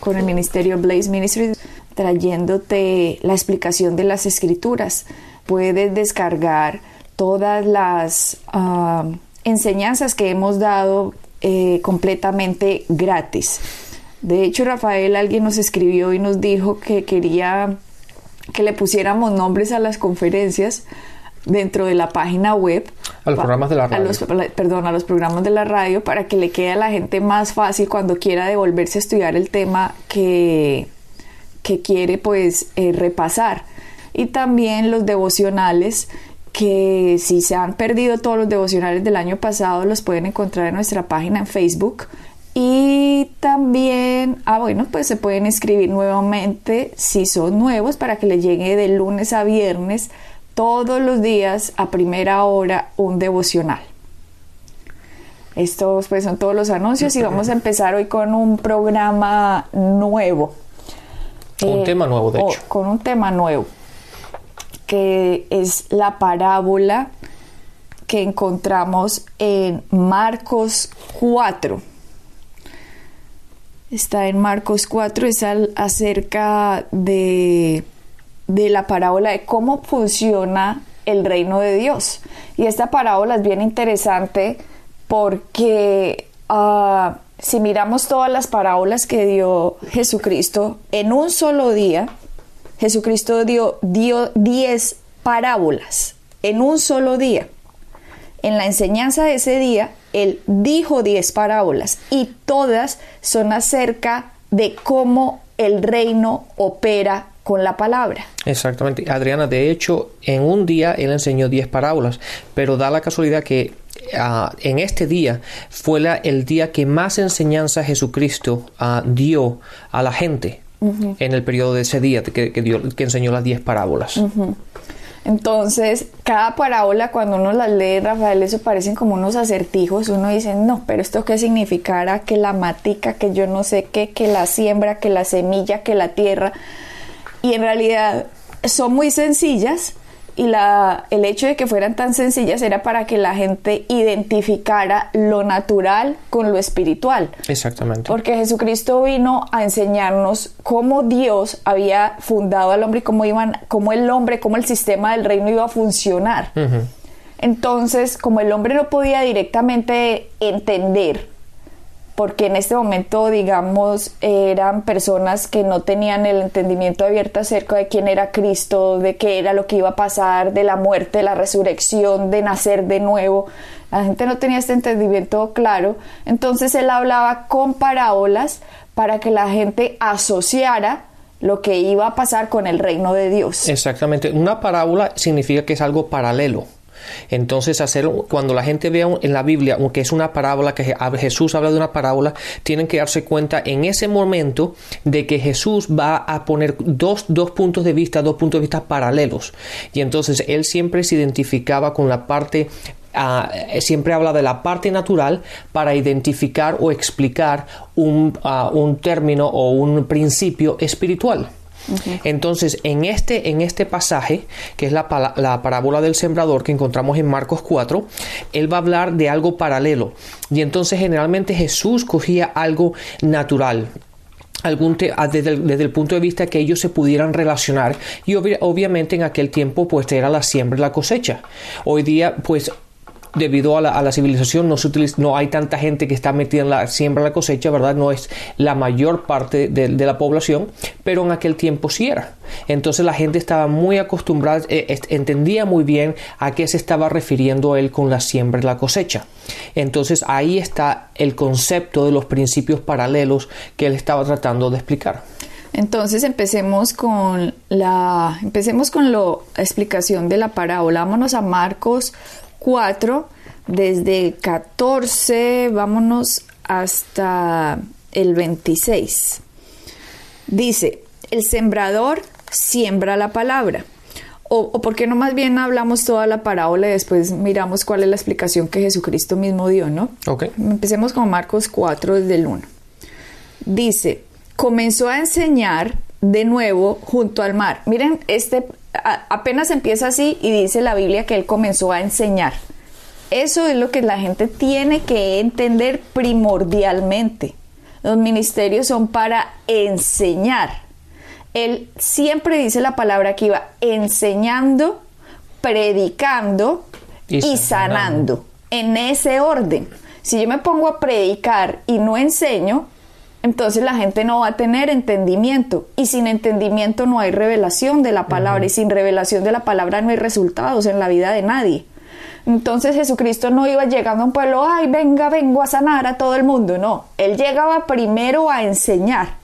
con el Ministerio Blaze Ministries trayéndote la explicación de las escrituras. Puedes descargar todas las ah, enseñanzas que hemos dado eh, completamente gratis. De hecho, Rafael, alguien nos escribió y nos dijo que quería que le pusiéramos nombres a las conferencias dentro de la página web. A los programas de la radio. perdón, a los programas de la radio para que le quede a la gente más fácil cuando quiera devolverse a estudiar el tema que, que quiere pues eh, repasar. Y también los devocionales que si se han perdido todos los devocionales del año pasado los pueden encontrar en nuestra página en Facebook y también, ah bueno, pues se pueden escribir nuevamente si son nuevos para que les llegue de lunes a viernes todos los días a primera hora un devocional. Estos pues son todos los anuncios y vamos a empezar hoy con un programa nuevo. Un eh, tema nuevo, de hecho. Con un tema nuevo, que es la parábola que encontramos en Marcos 4 está en Marcos 4, es acerca de, la parábola de cómo funciona el reino de Dios. Y esta parábola es bien interesante porque ah, si miramos todas las parábolas que dio Jesucristo en un solo día, Jesucristo dio 10 parábolas en un solo día. En la enseñanza de ese día, él dijo diez parábolas y todas son acerca de cómo el reino opera con la palabra. Exactamente. Adriana, de hecho, en un día él enseñó diez parábolas, pero da la casualidad que ah, en este día fue el día que más enseñanza Jesucristo ah, dio a la gente en el periodo de ese día que, que, enseñó las diez parábolas. Entonces, cada parábola, cuando uno las lee, Rafael, eso parecen como unos acertijos. Uno dice, no, pero esto qué significará que la matica, que yo no sé qué, que la siembra, que la semilla, que la tierra. Y en realidad son muy sencillas, y la, el hecho de que fueran tan sencillas era para que la gente identificara lo natural con lo espiritual. Exactamente. Porque Jesucristo vino a enseñarnos cómo Dios había fundado al hombre y cómo, iban, cómo el hombre, cómo el sistema del reino iba a funcionar. Entonces, como el hombre no podía directamente entender porque en este momento, digamos, eran personas que no tenían el entendimiento abierto acerca de quién era Cristo, de qué era lo que iba a pasar, de la muerte, la resurrección, de nacer de nuevo. La gente no tenía este entendimiento claro. Entonces él hablaba con parábolas para que la gente asociara lo que iba a pasar con el reino de Dios. Exactamente. Una parábola significa que es algo paralelo. Entonces, hacer, cuando la gente vea en la Biblia que es una parábola, que Jesús habla de una parábola, tienen que darse cuenta en ese momento de que Jesús va a poner dos, dos puntos de vista, dos puntos de vista paralelos. Y entonces él siempre se identificaba con la parte ah, siempre habla de la parte natural para identificar o explicar un, ah, un término o un principio espiritual. Entonces, en este, en este pasaje, que es la, la, parábola del sembrador que encontramos en Marcos 4, él va a hablar de algo paralelo. Y entonces generalmente Jesús cogía algo natural, algún desde, el, desde, el, punto de vista que ellos se pudieran relacionar y obviamente en aquel tiempo pues era la siembra y la cosecha hoy día pues debido a la, civilización no, se no hay tanta gente que está metida en la siembra, la cosecha, ¿verdad? No es la mayor parte de, la población, pero en aquel tiempo sí era. Entonces la gente estaba muy acostumbrada, eh, entendía muy bien a qué se estaba refiriendo él con la siembra y la cosecha. Entonces ahí está el concepto de los principios paralelos que él estaba tratando de explicar. Entonces empecemos con la empecemos con la explicación de la parábola. Vámonos a Marcos 4, desde 14, vámonos hasta el 26. Dice, el sembrador siembra la palabra. O, o por qué no más bien hablamos toda la parábola y después miramos cuál es la explicación que Jesucristo mismo dio, ¿no? Ok. Empecemos con Marcos 4 desde el 1. Dice, comenzó a enseñar de nuevo junto al mar. Miren, este a- apenas empieza así y dice la Biblia que él comenzó a enseñar. Eso es lo que la gente tiene que entender primordialmente. Los ministerios son para enseñar. Él siempre dice la palabra que iba enseñando, predicando Y y, sanando. sanando. En ese orden. Si yo me pongo a predicar y no enseño, entonces la gente no va a tener entendimiento. Y sin entendimiento no hay revelación de la palabra. Y sin revelación de la palabra no hay resultados en la vida de nadie. Entonces Jesucristo no iba llegando a un pueblo, ay, venga, vengo a sanar a todo el mundo. No, él llegaba primero a enseñar.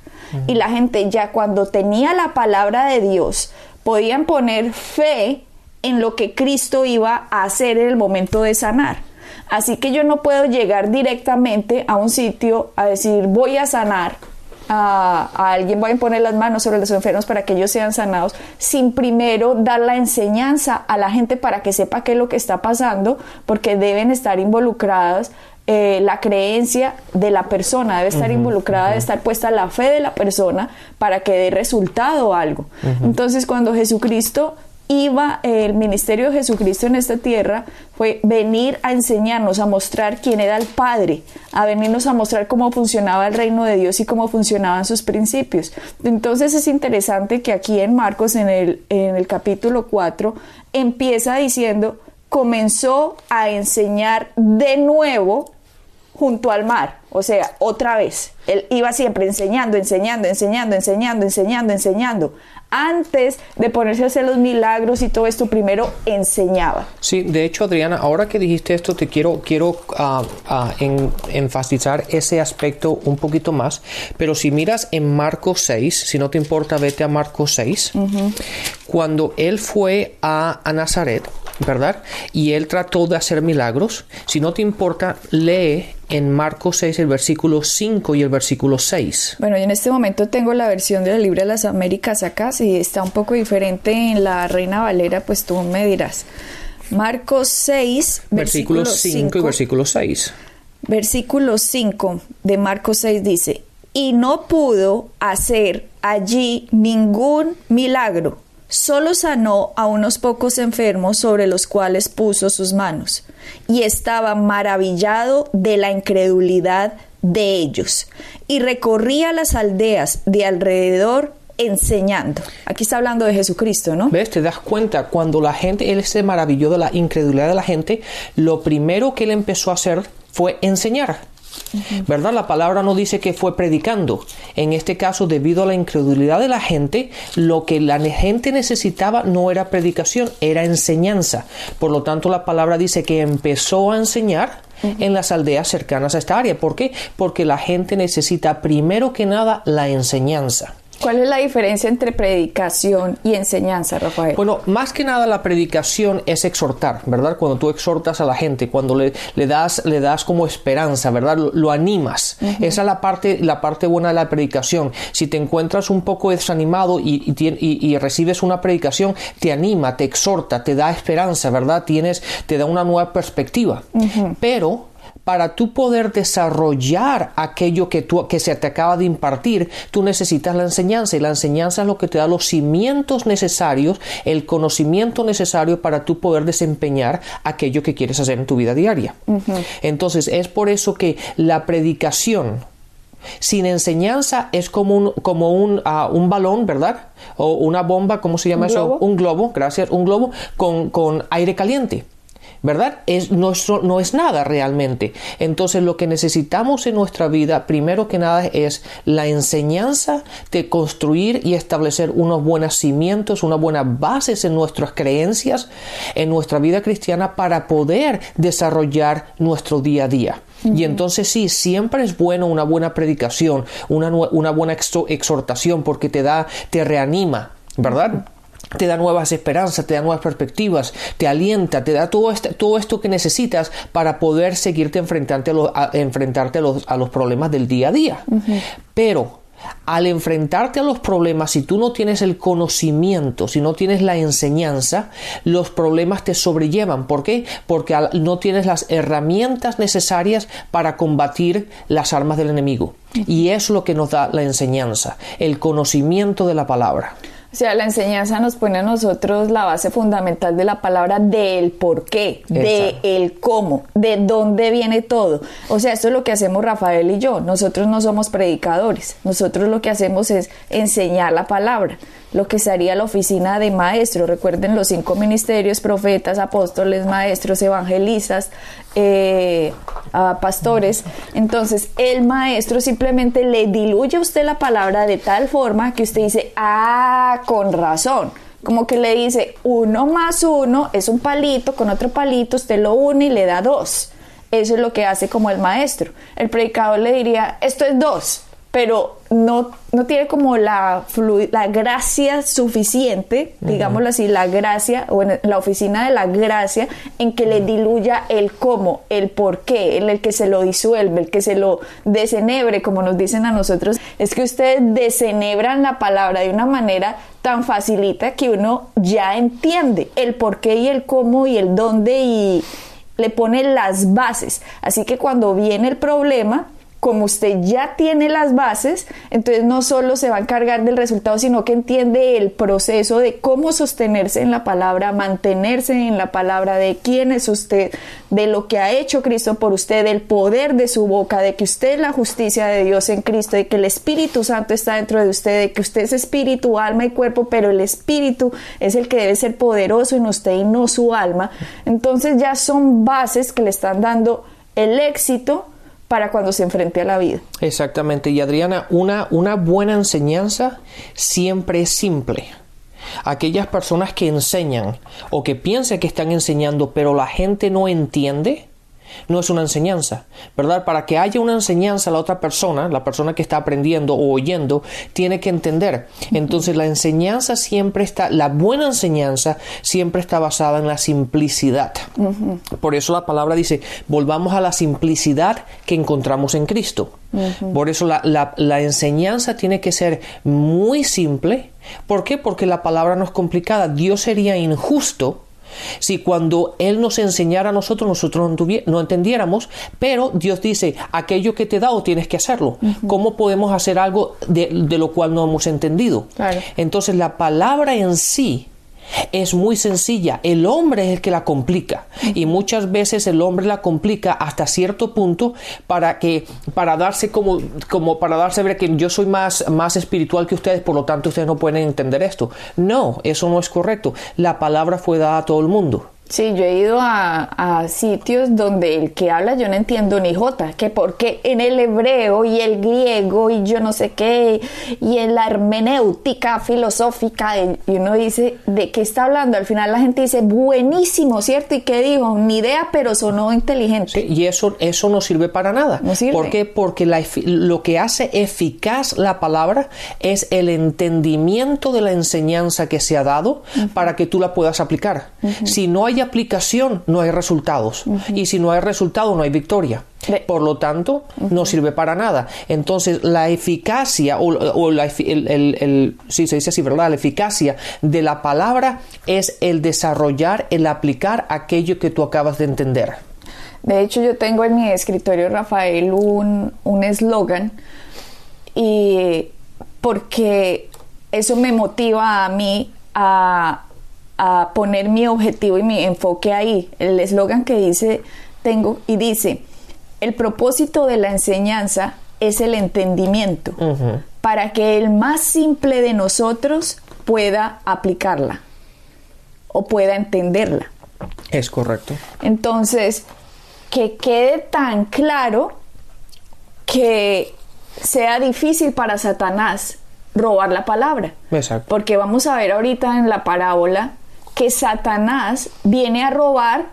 Y la gente ya cuando tenía la palabra de Dios, podían poner fe en lo que Cristo iba a hacer en el momento de sanar. Así que yo no puedo llegar directamente a un sitio a decir voy a sanar a, a alguien, voy a poner las manos sobre los enfermos para que ellos sean sanados, sin primero dar la enseñanza a la gente para que sepa qué es lo que está pasando, porque deben estar involucradas eh, la creencia de la persona, debe estar involucrada, debe estar puesta la fe de la persona para que dé resultado algo. Entonces, cuando Jesucristo iba, el ministerio de Jesucristo en esta tierra fue venir a enseñarnos, a mostrar quién era el Padre, a venirnos a mostrar cómo funcionaba el reino de Dios y cómo funcionaban sus principios. Entonces es interesante que aquí en Marcos, en el, en el capítulo 4, empieza diciendo, comenzó a enseñar de nuevo junto al mar, o sea, otra vez. Él iba siempre enseñando, enseñando, enseñando, enseñando, enseñando, enseñando. Antes de ponerse a hacer los milagros y todo esto, primero enseñaba. Sí, de hecho, Adriana, ahora que dijiste esto, te quiero, quiero ah, en- enfatizar ese aspecto un poquito más. Pero si miras en Marcos 6, si no te importa, vete a Marcos 6. Cuando él fue a, a Nazaret, ¿verdad? Y él trató de hacer milagros. Si no te importa, lee en Marcos 6 el versículo 5 y el versículo 6. Bueno, yo en este momento tengo la versión de la Libre de las Américas acá, si está un poco diferente en la Reina Valera, pues tú me dirás. Marcos 6, Versículo versículo 5 y 5. versículo 6. Versículo 5 de Marcos 6 dice, y no pudo hacer allí ningún milagro, solo sanó a unos pocos enfermos sobre los cuales puso sus manos, y estaba maravillado de la incredulidad de ellos, y recorría las aldeas de alrededor enseñando. Aquí está hablando de Jesucristo, ¿no? ¿Ves? Te das cuenta, cuando la gente, él se maravilló de la incredulidad de la gente, lo primero que él empezó a hacer fue enseñar. ¿Verdad? La palabra no dice que fue predicando. En este caso, debido a la incredulidad de la gente, lo que la gente necesitaba no era predicación, era enseñanza. Por lo tanto, la palabra dice que empezó a enseñar en las aldeas cercanas a esta área. ¿Por qué? Porque la gente necesita primero que nada la enseñanza. ¿Cuál es la diferencia entre predicación y enseñanza, Rafael? Bueno, más que nada la predicación es exhortar, ¿verdad? Cuando tú exhortas a la gente, cuando le, le das, le das como esperanza, ¿verdad? Lo, lo animas. Esa es la parte, la parte buena de la predicación. Si te encuentras un poco desanimado y, y- y recibes una predicación, te anima, te exhorta, te da esperanza, ¿verdad? Tienes, te da una nueva perspectiva. Pero para tú poder desarrollar aquello que, tú, que se te acaba de impartir, tú necesitas la enseñanza y la enseñanza es lo que te da los cimientos necesarios, el conocimiento necesario para tú poder desempeñar aquello que quieres hacer en tu vida diaria. Entonces es por eso que la predicación sin enseñanza es como un, como un, ah, un balón, ¿verdad? O una bomba, ¿cómo se llama ¿Un eso? globo? Un globo, gracias, un globo con, con aire caliente. ¿Verdad? Es, no, es- no es nada realmente. Entonces lo que necesitamos en nuestra vida, primero que nada, es la enseñanza de construir y establecer unos buenos cimientos, unas buenas bases en nuestras creencias, en nuestra vida cristiana, para poder desarrollar nuestro día a día. Y entonces sí, siempre es bueno una buena predicación, una, una buena exhortación, porque te da, te reanima, ¿verdad? Te da nuevas esperanzas, te da nuevas perspectivas, te alienta, te da todo, este, todo esto que necesitas para poder seguirte enfrentarte a los, a- enfrentarte a los, a los problemas del día a día. Pero al enfrentarte a los problemas, si tú no tienes el conocimiento, si no tienes la enseñanza, los problemas te sobrellevan. ¿Por qué? Porque no tienes las herramientas necesarias para combatir las armas del enemigo. Y es lo que nos da la enseñanza, el conocimiento de la palabra. O sea, la enseñanza nos pone a nosotros la base fundamental de la palabra del por qué, de el cómo, de dónde viene todo. O sea, esto es lo que hacemos Rafael y yo. Nosotros no somos predicadores. Nosotros lo que hacemos es enseñar la palabra lo que sería la oficina de maestro. Recuerden los cinco ministerios, profetas, apóstoles, maestros, evangelistas, eh, pastores. Entonces, el maestro simplemente le diluye a usted la palabra de tal forma que usted dice, ah, con razón. Como que le dice, uno más uno es un palito, con otro palito usted lo une y le da dos. Eso es lo que hace como el maestro. El predicador le diría, esto es dos pero no, no tiene como la, la gracia suficiente, digámoslo así, la gracia, o en la oficina de la gracia, en que le diluya el cómo, el por qué, en el que se lo disuelve, el que se lo desenebre, como nos dicen a nosotros. Es que ustedes desenebran la palabra de una manera tan facilita que uno ya entiende el por qué y el cómo y el dónde y le pone las bases. Así que cuando viene el problema, como usted ya tiene las bases, entonces no solo se va a encargar del resultado, sino que entiende el proceso de cómo sostenerse en la palabra, mantenerse en la palabra de quién es usted, de lo que ha hecho Cristo por usted, del poder de su boca, de que usted es la justicia de Dios en Cristo, de que el Espíritu Santo está dentro de usted, de que usted es espíritu, alma y cuerpo, pero el Espíritu es el que debe ser poderoso en usted y no su alma. Entonces ya son bases que le están dando el éxito para cuando se enfrente a la vida. Exactamente. Y Adriana, una, una buena enseñanza siempre es simple. Aquellas personas que enseñan o que piensan que están enseñando pero la gente no entiende, no es una enseñanza, ¿verdad? Para que haya una enseñanza, la otra persona, la persona que está aprendiendo o oyendo, tiene que entender. Entonces la enseñanza siempre está, la buena enseñanza siempre está basada en la simplicidad. Por eso la palabra dice, volvamos a la simplicidad que encontramos en Cristo. Por eso la, la enseñanza tiene que ser muy simple. ¿Por qué? Porque la palabra no es complicada. Dios sería injusto si cuando Él nos enseñara a nosotros, nosotros no, entendiéramos, pero Dios dice, aquello que te he dado tienes que hacerlo. ¿Cómo podemos hacer algo de, lo cual no hemos entendido? Entonces la palabra en sí es muy sencilla. El hombre es el que la complica. Y muchas veces el hombre la complica hasta cierto punto para que, para darse como, como para darse a ver que yo soy más, más espiritual que ustedes, por lo tanto ustedes no pueden entender esto. No, eso no es correcto. La palabra fue dada a todo el mundo. Sí, yo he ido a, sitios donde el que habla yo no entiendo ni jota, que porque en el hebreo y el griego y yo no sé qué, y en la hermenéutica filosófica, y uno dice, ¿de qué está hablando? Al final la gente dice, buenísimo, ¿cierto? ¿Y qué dijo? Ni idea, pero sonó inteligente. y eso, eso no sirve para nada. No sirve. ¿Por qué? Porque lo que hace eficaz la palabra es el entendimiento de la enseñanza que se ha dado para que tú la puedas aplicar. Si no hay aplicación, no hay resultados. Y si no hay resultado, no hay victoria. Por lo tanto, no sirve para nada. Entonces, la eficacia, o, la, el, se dice así, ¿verdad? La eficacia de la palabra es el desarrollar, el aplicar aquello que tú acabas de entender. De hecho, yo tengo en mi escritorio, Rafael, un eslogan y porque eso me motiva a mí a, a poner mi objetivo y mi enfoque ahí. El eslogan que dice, tengo y dice, el propósito de la enseñanza es el entendimiento, para que el más simple de nosotros pueda aplicarla o pueda entenderla. Es correcto. Entonces, que quede tan claro que sea difícil para Satanás robar la palabra. Exacto. Porque vamos a ver ahorita en la parábola que Satanás viene a robar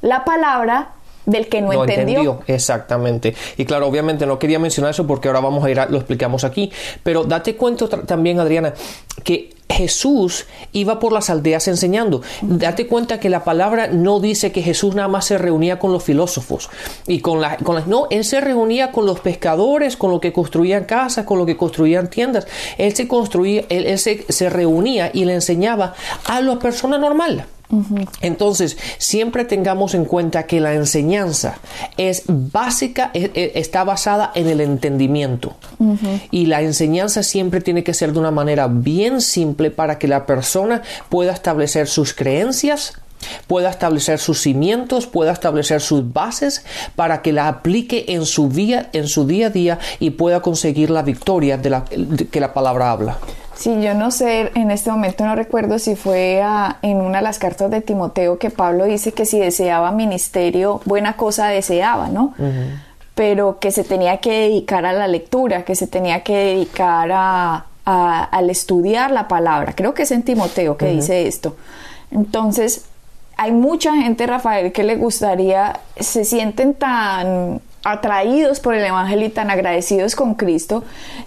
la palabra del que no, entendió. Exactamente. Y claro, obviamente no quería mencionar eso porque ahora vamos a ir, a, lo explicamos aquí, pero date cuenta también, Adriana, que Jesús iba por las aldeas enseñando. Date cuenta que la palabra no dice que Jesús nada más se reunía con los filósofos y con las... Con no, él se reunía con los pescadores, con los que construían casas, con los que construían tiendas. Él se construía, él, se, se reunía y le enseñaba a la Entonces, siempre tengamos en cuenta que la enseñanza es básica, e, e, está basada en el entendimiento. Y la enseñanza siempre tiene que ser de una manera bien simple para que la persona pueda establecer sus creencias, pueda establecer sus cimientos, pueda establecer sus bases para que la aplique en su día, en su día a día y pueda conseguir la victoria de la que la palabra habla. Sí, yo no sé, en este momento no recuerdo si fue en una de las cartas de Timoteo que Pablo dice que si deseaba ministerio, buena cosa deseaba, ¿no? Pero que se tenía que dedicar a la lectura, que se tenía que dedicar a, al estudiar la palabra. Creo que es en Timoteo que dice esto. Entonces, hay mucha gente, Rafael, que le gustaría, se sienten tan atraídos por el Evangelio y tan agradecidos con Cristo,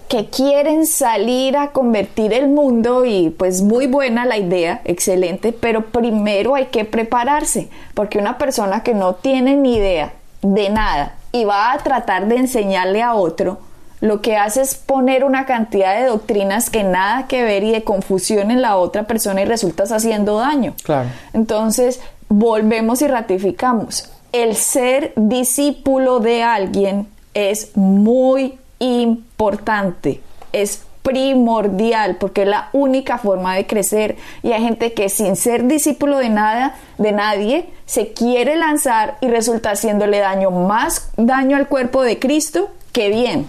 que quieren salir a convertir el mundo y pues muy buena la idea, excelente, pero primero hay que prepararse, porque una persona que no tiene ni idea de nada y va a tratar de enseñarle a otro, lo que hace es poner una cantidad de doctrinas que nada que ver y de confusión en la otra persona y resultas haciendo daño. Claro. Entonces, volvemos y ratificamos el ser discípulo de alguien es muy importante, es primordial porque es la única forma de crecer. Y hay gente que sin ser discípulo de nada de nadie se quiere lanzar y resulta haciéndole daño más daño al cuerpo de Cristo que bien.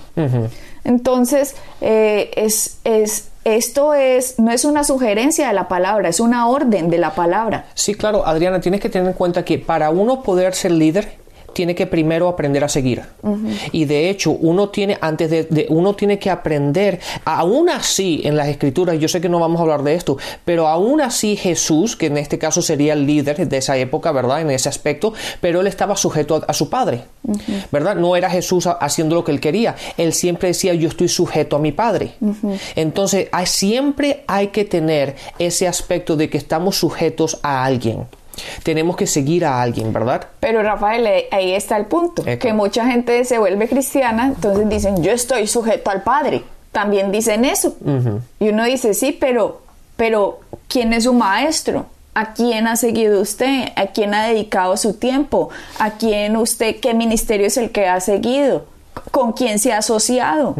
Entonces eh, es, es esto es, no es una sugerencia de la palabra, es una orden de la palabra. Sí, claro, Adriana, tienes que tener en cuenta que para uno poder ser líder, tiene que primero aprender a seguir. Y de hecho, uno tiene, antes de, uno tiene que aprender, aún así, en las escrituras, yo sé que no vamos a hablar de esto, pero aún así Jesús, que en este caso sería el líder de esa época, ¿verdad? En ese aspecto, pero él estaba sujeto a, su padre, ¿verdad? No era Jesús haciendo lo que él quería, él siempre decía, yo estoy sujeto a mi padre. Entonces, siempre hay que tener ese aspecto de que estamos sujetos a alguien. Tenemos que seguir a alguien, ¿verdad? Pero Rafael, ahí está el punto, que mucha gente se vuelve cristiana, entonces dicen, yo estoy sujeto al Padre. También dicen eso. Y uno dice, sí, pero, pero, ¿quién es su maestro? ¿A quién ha seguido usted? ¿A quién ha dedicado su tiempo? ¿A quién usted, qué ministerio es el que ha seguido? ¿Con quién se ha asociado?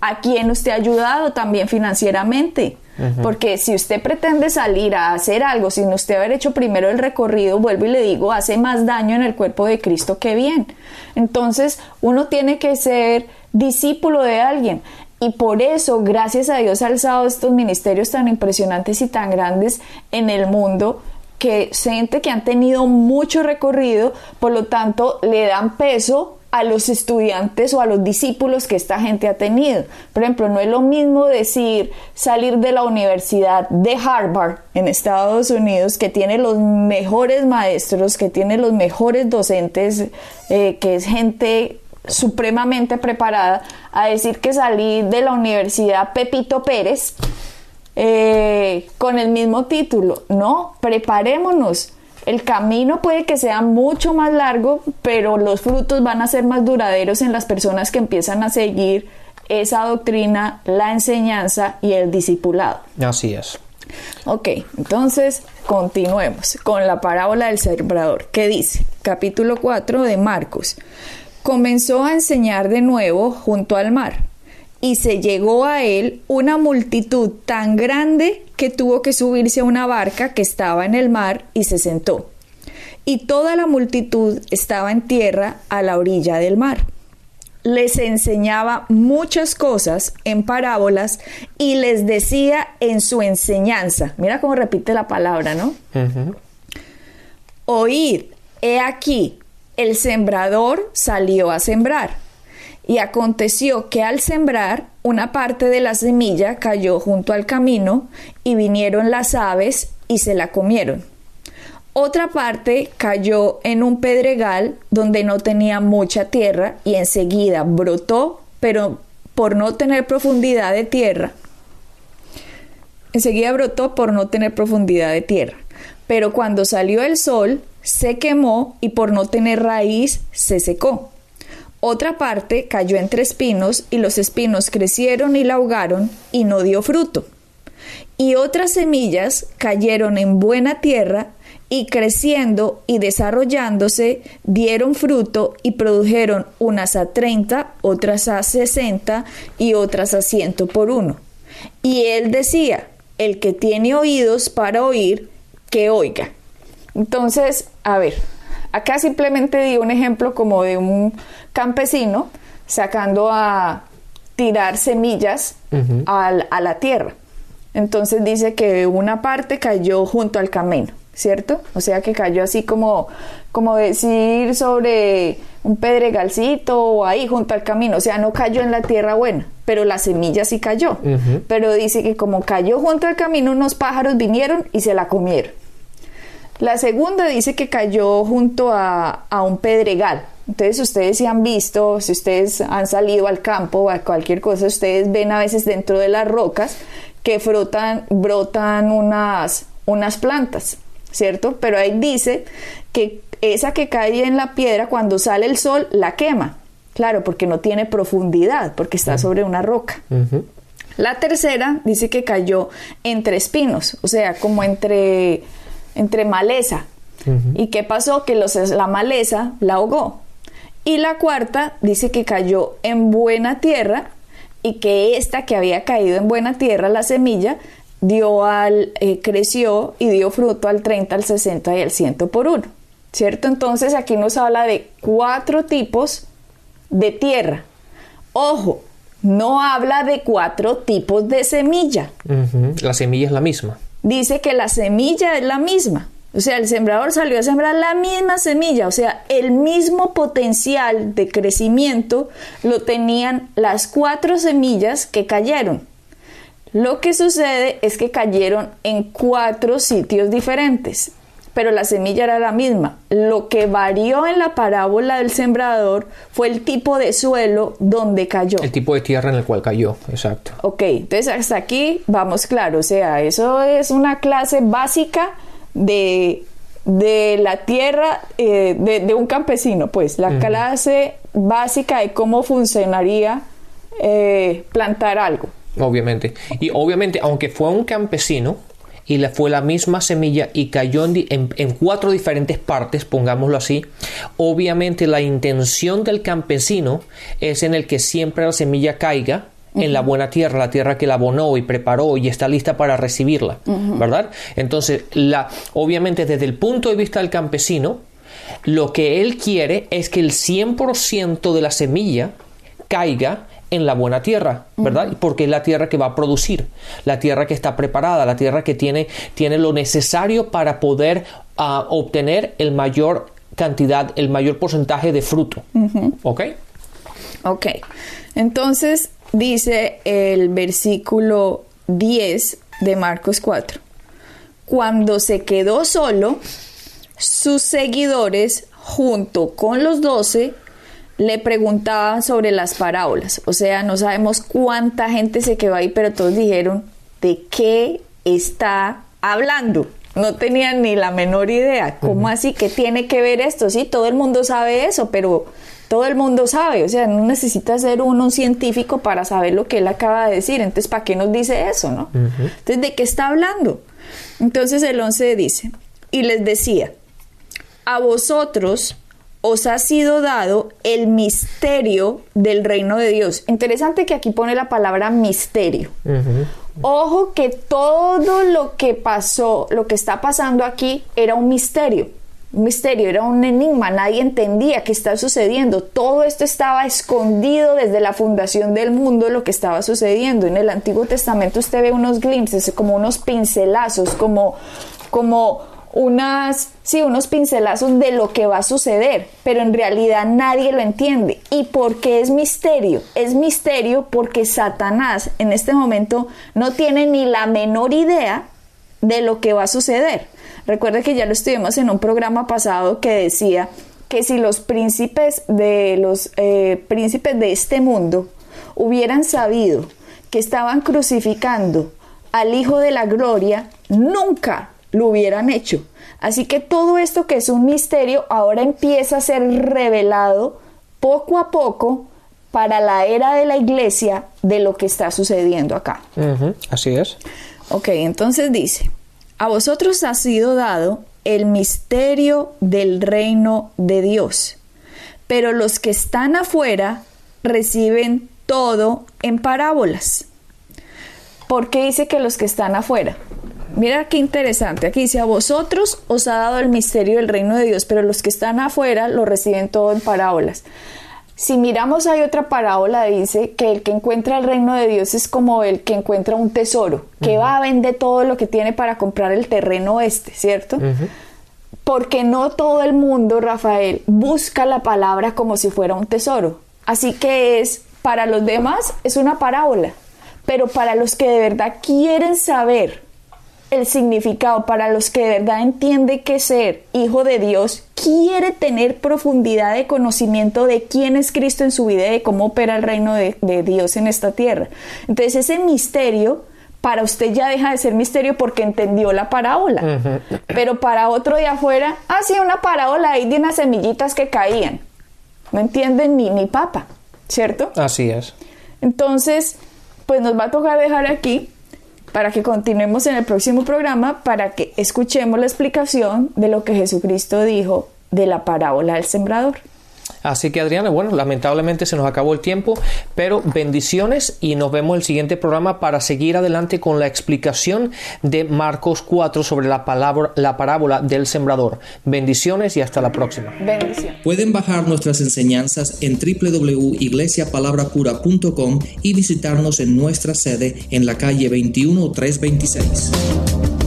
¿A quién usted ha ayudado también financieramente? Porque si usted pretende salir a hacer algo sin usted haber hecho primero el recorrido, vuelvo y le digo, hace más daño en el cuerpo de Cristo que bien. Entonces, uno tiene que ser discípulo de alguien. Y por eso, gracias a Dios, ha alzado estos ministerios tan impresionantes y tan grandes en el mundo que gente que han tenido mucho recorrido, por lo tanto, le dan peso a los estudiantes o a los discípulos que esta gente ha tenido. Por ejemplo, no es lo mismo decir salir de la Universidad de Harvard en Estados Unidos, que tiene los mejores maestros, que tiene los mejores docentes, eh, que es gente supremamente preparada, a decir que salir de la Universidad Pepito Pérez eh, con el mismo título. No, preparémonos el camino puede que sea mucho más largo, pero los frutos van a ser más duraderos en las personas que empiezan a seguir esa doctrina, la enseñanza y el discipulado. Así es. Ok, entonces continuemos con la parábola del sembrador, que dice, capítulo 4 de Marcos, comenzó a enseñar de nuevo junto al mar y se llegó a él una multitud tan grande que tuvo que subirse a una barca que estaba en el mar y se sentó. Y toda la multitud estaba en tierra a la orilla del mar. Les enseñaba muchas cosas en parábolas y les decía en su enseñanza, mira cómo repite la palabra, ¿no? Oíd, he aquí, el sembrador salió a sembrar. Y aconteció que al sembrar, una parte de la semilla cayó junto al camino, y vinieron las aves y se la comieron. Otra parte cayó en un pedregal donde no tenía mucha tierra y enseguida brotó, pero por no tener profundidad de tierra, enseguida brotó por no tener profundidad de tierra. Pero cuando salió el sol, se quemó y por no tener raíz, se secó. Otra parte cayó entre espinos y los espinos crecieron y la ahogaron y no dio fruto. Y otras semillas cayeron en buena tierra y creciendo y desarrollándose dieron fruto y produjeron unas a treinta, otras a sesenta y otras a ciento por uno. Y él decía, el que tiene oídos para oír, que oiga. Entonces, a ver, acá simplemente di un ejemplo como de un campesino sacando a tirar semillas a la tierra. Entonces dice que una parte cayó junto al camino, ¿cierto? O sea que cayó así como, como decir sobre un pedregalcito o ahí junto al camino, o sea, no cayó en la tierra buena, pero la semilla sí cayó. Pero dice que como cayó junto al camino, unos pájaros vinieron y se la comieron. La segunda dice que cayó junto a, a un pedregal, entonces ustedes si han visto, si ustedes han salido al campo o a cualquier cosa, ustedes ven a veces dentro de las rocas que frotan, brotan unas, unas plantas, ¿cierto? Pero ahí dice que esa que cae en la piedra cuando sale el sol la quema, claro, porque no tiene profundidad, porque está sobre una roca. La tercera dice que cayó entre espinos, o sea, como entre, entre maleza. ¿Y qué pasó? Que los, la maleza la ahogó. Y la cuarta dice que cayó en buena tierra y que esta que había caído en buena tierra, la semilla, dio al, eh, creció y dio fruto al 30, al 60 y al 100 por uno. ¿Cierto? Entonces aquí nos habla de cuatro tipos de tierra. Ojo, no habla de cuatro tipos de semilla. La semilla es la misma. Dice que la semilla es la misma. O sea, el sembrador salió a sembrar la misma semilla, o sea, el mismo potencial de crecimiento lo tenían las cuatro semillas que cayeron. Lo que sucede es que cayeron en cuatro sitios diferentes, pero la semilla era la misma. Lo que varió en la parábola del sembrador fue el tipo de suelo donde cayó. El tipo de tierra en el cual cayó, exacto. Ok, entonces hasta aquí vamos claro, o sea, eso es una clase básica de, de la tierra eh, de, un campesino, pues la clase básica de cómo funcionaría eh, plantar algo. Obviamente. Y obviamente, aunque fue un campesino y le fue la misma semilla y cayó en, en, cuatro diferentes partes, pongámoslo así, obviamente la intención del campesino es en el que siempre la semilla caiga en la buena tierra, la tierra que la abonó y preparó y está lista para recibirla, ¿verdad? Entonces, la, obviamente desde el punto de vista del campesino, lo que él quiere es que el 100% de la semilla caiga en la buena tierra, ¿verdad? Porque es la tierra que va a producir, la tierra que está preparada, la tierra que tiene, tiene lo necesario para poder ah, obtener el mayor cantidad, el mayor porcentaje de fruto. ¿Ok? Ok. Entonces, dice el versículo 10 de Marcos 4. Cuando se quedó solo, sus seguidores, junto con los doce, le preguntaban sobre las parábolas. O sea, no sabemos cuánta gente se quedó ahí, pero todos dijeron, ¿de qué está hablando? No tenían ni la menor idea. ¿Cómo así? ¿Qué tiene que ver esto? Sí, todo el mundo sabe eso, pero todo el mundo sabe, o sea, no necesita ser uno científico para saber lo que él acaba de decir, entonces, ¿para qué nos dice eso, no? Entonces, ¿de qué está hablando? Entonces el 11 dice, y les decía, a vosotros os ha sido dado el misterio del reino de Dios. Interesante que aquí pone la palabra misterio. Ojo que todo lo que pasó, lo que está pasando aquí, era un misterio un misterio, era un enigma, nadie entendía qué estaba sucediendo. Todo esto estaba escondido desde la fundación del mundo, lo que estaba sucediendo. En el Antiguo Testamento usted ve unos glimpses, como unos pincelazos, como, como unas, sí, unos pincelazos de lo que va a suceder, pero en realidad nadie lo entiende. ¿Y por qué es misterio? Es misterio porque Satanás en este momento no tiene ni la menor idea de lo que va a suceder. Recuerde que ya lo estuvimos en un programa pasado que decía que si los príncipes de los eh, príncipes de este mundo hubieran sabido que estaban crucificando al Hijo de la Gloria, nunca lo hubieran hecho. Así que todo esto que es un misterio ahora empieza a ser revelado poco a poco para la era de la iglesia de lo que está sucediendo acá. Así es. Ok, entonces dice, a vosotros ha sido dado el misterio del reino de Dios, pero los que están afuera reciben todo en parábolas. ¿Por qué dice que los que están afuera? Mira qué interesante. Aquí dice, a vosotros os ha dado el misterio del reino de Dios, pero los que están afuera lo reciben todo en parábolas. Si miramos hay otra parábola, dice que el que encuentra el reino de Dios es como el que encuentra un tesoro, que va a vender todo lo que tiene para comprar el terreno este, ¿cierto? Porque no todo el mundo, Rafael, busca la palabra como si fuera un tesoro. Así que es, para los demás, es una parábola. Pero para los que de verdad quieren saber el significado para los que de verdad entiende que ser hijo de Dios quiere tener profundidad de conocimiento de quién es Cristo en su vida y de cómo opera el reino de, Dios en esta tierra. Entonces ese misterio para usted ya deja de ser misterio porque entendió la parábola. Pero para otro de afuera, ah, sí, una parábola ahí de unas semillitas que caían. No entienden ni, ni papa, ¿cierto? Así es. Entonces, pues nos va a tocar dejar aquí para que continuemos en el próximo programa para que escuchemos la explicación de lo que Jesucristo dijo de la parábola del sembrador. Así que Adriana, bueno, lamentablemente se nos acabó el tiempo, pero bendiciones y nos vemos en el siguiente programa para seguir adelante con la explicación de Marcos 4 sobre la, palabra, la parábola del sembrador. Bendiciones y hasta la próxima. Bendiciones. Pueden bajar nuestras enseñanzas en www.iglesiapalabracura.com y visitarnos en nuestra sede en la calle 21326.